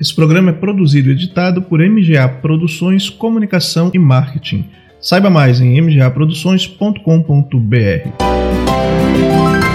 Esse programa é produzido e editado por MGA Produções Comunicação e Marketing. Saiba mais em mgaproduções.com.br.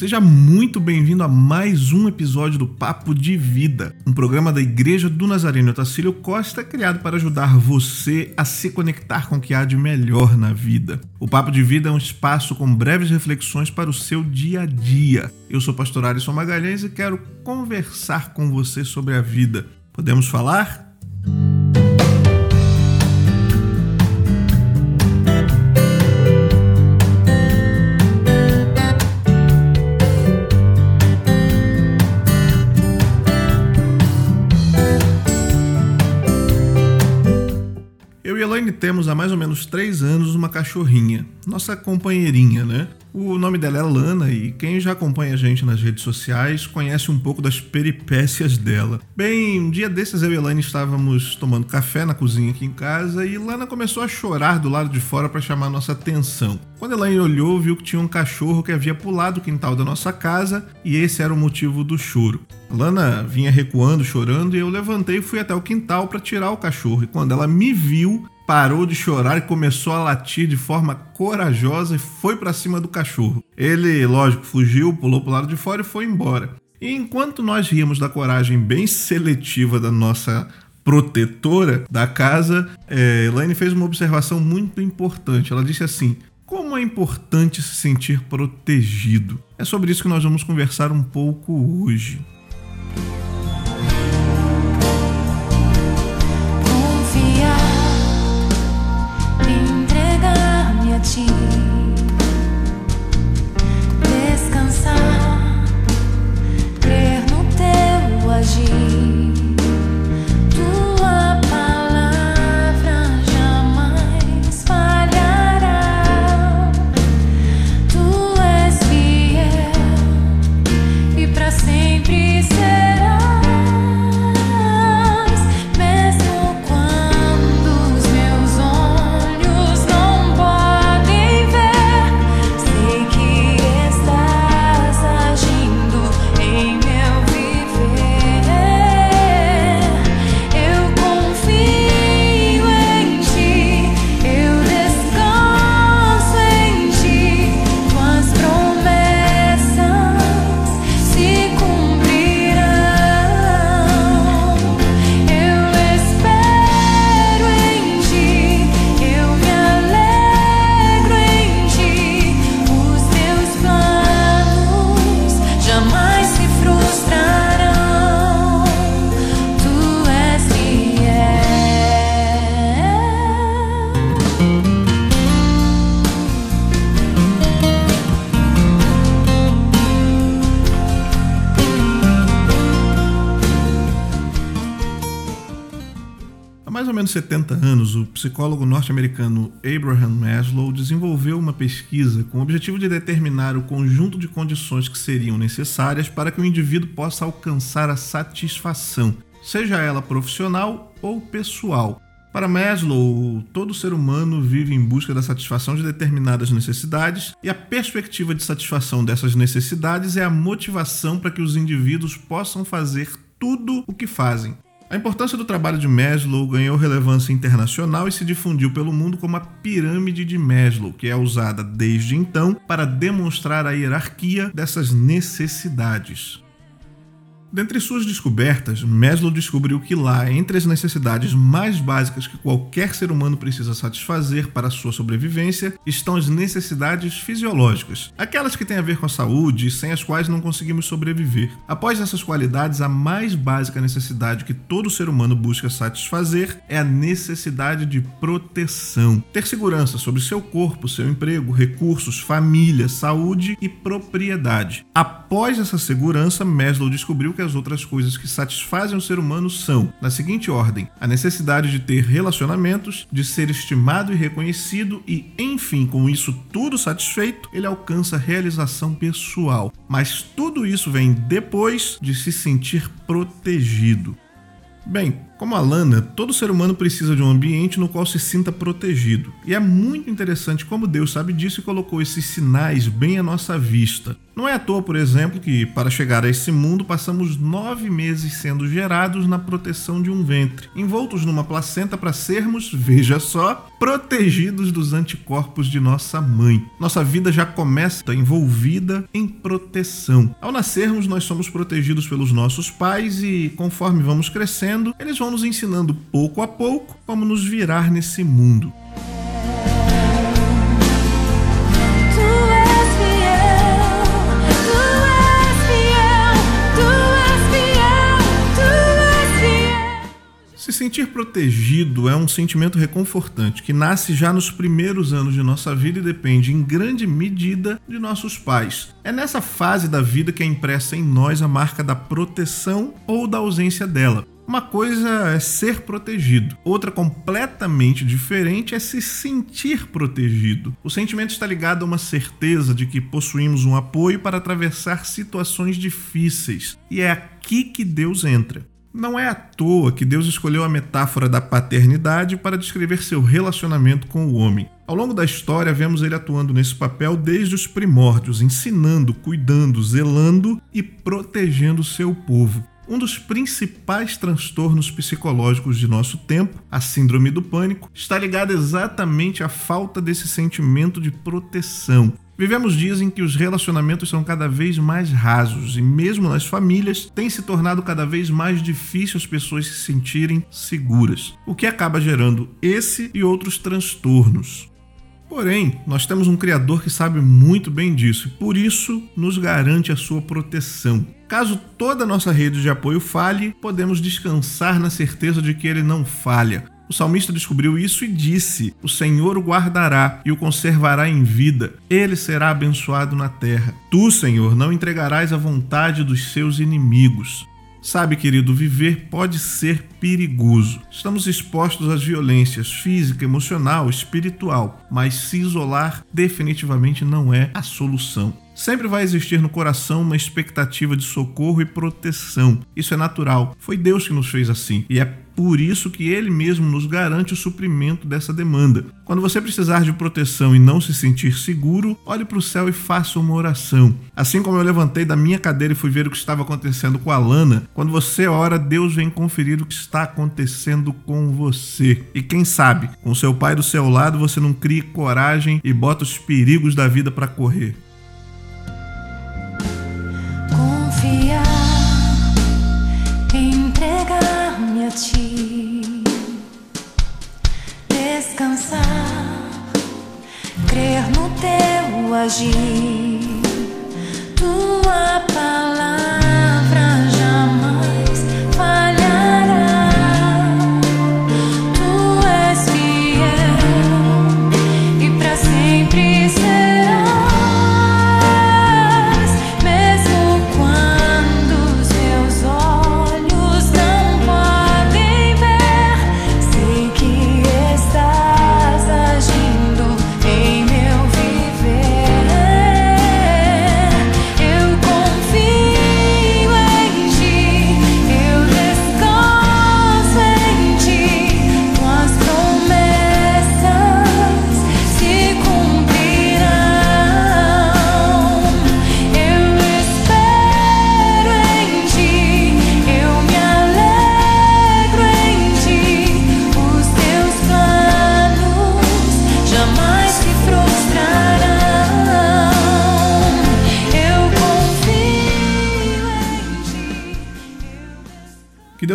Seja muito bem-vindo a mais um episódio do Papo de Vida, um programa da Igreja do Nazareno Otacílio Costa criado para ajudar você a se conectar com o que há de melhor na vida. O Papo de Vida é um espaço com breves reflexões para o seu dia a dia. Eu sou o pastor Alisson Magalhães e quero conversar com você sobre a vida. Podemos falar? Elaine temos há mais ou menos três anos uma cachorrinha, nossa companheirinha, né? O nome dela é Lana e quem já acompanha a gente nas redes sociais conhece um pouco das peripécias dela. Bem, um dia desses eu e Elaine estávamos tomando café na cozinha aqui em casa e Lana começou a chorar do lado de fora para chamar nossa atenção. Quando Elaine olhou, viu que tinha um cachorro que havia pulado o quintal da nossa casa e esse era o motivo do choro. Lana vinha recuando, chorando, e eu levantei e fui até o quintal para tirar o cachorro. E quando ela me viu, parou de chorar e começou a latir de forma corajosa e foi para cima do cachorro. Ele, lógico, fugiu, pulou para o lado de fora e foi embora. E enquanto nós ríamos da coragem bem seletiva da nossa protetora da casa, é, Elaine fez uma observação muito importante. Ela disse assim: como é importante se sentir protegido. É sobre isso que nós vamos conversar um pouco hoje. Menos 70 anos, o psicólogo norte-americano Abraham Maslow desenvolveu uma pesquisa com o objetivo de determinar o conjunto de condições que seriam necessárias para que o indivíduo possa alcançar a satisfação, seja ela profissional ou pessoal. Para Maslow, todo ser humano vive em busca da satisfação de determinadas necessidades, e a perspectiva de satisfação dessas necessidades é a motivação para que os indivíduos possam fazer tudo o que fazem. A importância do trabalho de Maslow ganhou relevância internacional e se difundiu pelo mundo como a pirâmide de Maslow, que é usada desde então para demonstrar a hierarquia dessas necessidades. Dentre suas descobertas, Maslow descobriu que lá, entre as necessidades mais básicas que qualquer ser humano precisa satisfazer para sua sobrevivência, estão as necessidades fisiológicas, aquelas que têm a ver com a saúde e sem as quais não conseguimos sobreviver. Após essas qualidades, a mais básica necessidade que todo ser humano busca satisfazer é a necessidade de proteção. Ter segurança sobre seu corpo, seu emprego, recursos, família, saúde e propriedade. Após essa segurança, Maslow descobriu que que as outras coisas que satisfazem o ser humano são, na seguinte ordem, a necessidade de ter relacionamentos, de ser estimado e reconhecido e, enfim, com isso tudo satisfeito, ele alcança realização pessoal. Mas tudo isso vem depois de se sentir protegido. Bem, como a Lana, todo ser humano precisa de um ambiente no qual se sinta protegido. E é muito interessante como Deus sabe disso e colocou esses sinais bem à nossa vista. Não é à toa, por exemplo, que para chegar a esse mundo passamos nove meses sendo gerados na proteção de um ventre, envoltos numa placenta para sermos, veja só, protegidos dos anticorpos de nossa mãe. Nossa vida já começa envolvida em proteção. Ao nascermos, nós somos protegidos pelos nossos pais e, conforme vamos crescendo, eles vão nos ensinando pouco a pouco como nos virar nesse mundo. Se sentir protegido é um sentimento reconfortante que nasce já nos primeiros anos de nossa vida e depende em grande medida de nossos pais. É nessa fase da vida que é impressa em nós a marca da proteção ou da ausência dela. Uma coisa é ser protegido, outra completamente diferente é se sentir protegido. O sentimento está ligado a uma certeza de que possuímos um apoio para atravessar situações difíceis, e é aqui que Deus entra. Não é à toa que Deus escolheu a metáfora da paternidade para descrever seu relacionamento com o homem. Ao longo da história, vemos ele atuando nesse papel desde os primórdios, ensinando, cuidando, zelando e protegendo seu povo. Um dos principais transtornos psicológicos de nosso tempo, a síndrome do pânico, está ligado exatamente à falta desse sentimento de proteção. Vivemos dias em que os relacionamentos são cada vez mais rasos e, mesmo nas famílias, tem se tornado cada vez mais difícil as pessoas se sentirem seguras, o que acaba gerando esse e outros transtornos. Porém, nós temos um Criador que sabe muito bem disso e, por isso, nos garante a sua proteção. Caso toda a nossa rede de apoio falhe, podemos descansar na certeza de que ele não falha. O salmista descobriu isso e disse: O Senhor o guardará e o conservará em vida. Ele será abençoado na terra. Tu, Senhor, não entregarás a vontade dos seus inimigos. Sabe, querido, viver pode ser perigoso. Estamos expostos às violências física, emocional, espiritual, mas se isolar definitivamente não é a solução. Sempre vai existir no coração uma expectativa de socorro e proteção. Isso é natural. Foi Deus que nos fez assim. E é por isso que ele mesmo nos garante o suprimento dessa demanda. Quando você precisar de proteção e não se sentir seguro, olhe para o céu e faça uma oração. Assim como eu levantei da minha cadeira e fui ver o que estava acontecendo com a Lana, quando você ora, Deus vem conferir o que está acontecendo com você. E quem sabe, com seu pai do seu lado, você não crie coragem e bota os perigos da vida para correr. Agir, tua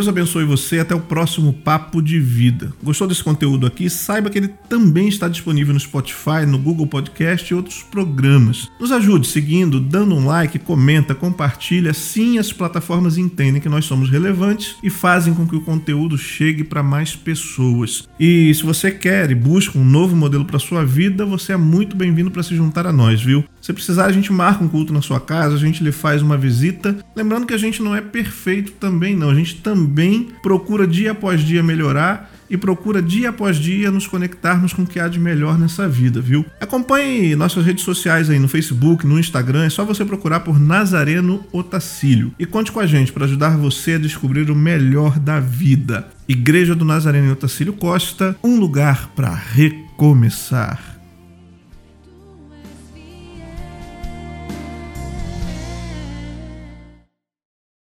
Deus abençoe você até o próximo Papo de Vida. Gostou desse conteúdo aqui? Saiba que ele também está disponível no Spotify, no Google Podcast e outros programas. Nos ajude seguindo, dando um like, comenta, compartilha. Assim as plataformas entendem que nós somos relevantes e fazem com que o conteúdo chegue para mais pessoas. E se você quer e busca um novo modelo para sua vida, você é muito bem-vindo para se juntar a nós, viu? Se precisar, a gente marca um culto na sua casa, a gente lhe faz uma visita. Lembrando que a gente não é perfeito também, não. A gente também procura dia após dia melhorar e procura dia após dia nos conectarmos com o que há de melhor nessa vida, viu? Acompanhe nossas redes sociais aí no Facebook, no Instagram, é só você procurar por Nazareno Otacílio e conte com a gente para ajudar você a descobrir o melhor da vida. Igreja do Nazareno Otacílio Costa, um lugar para recomeçar.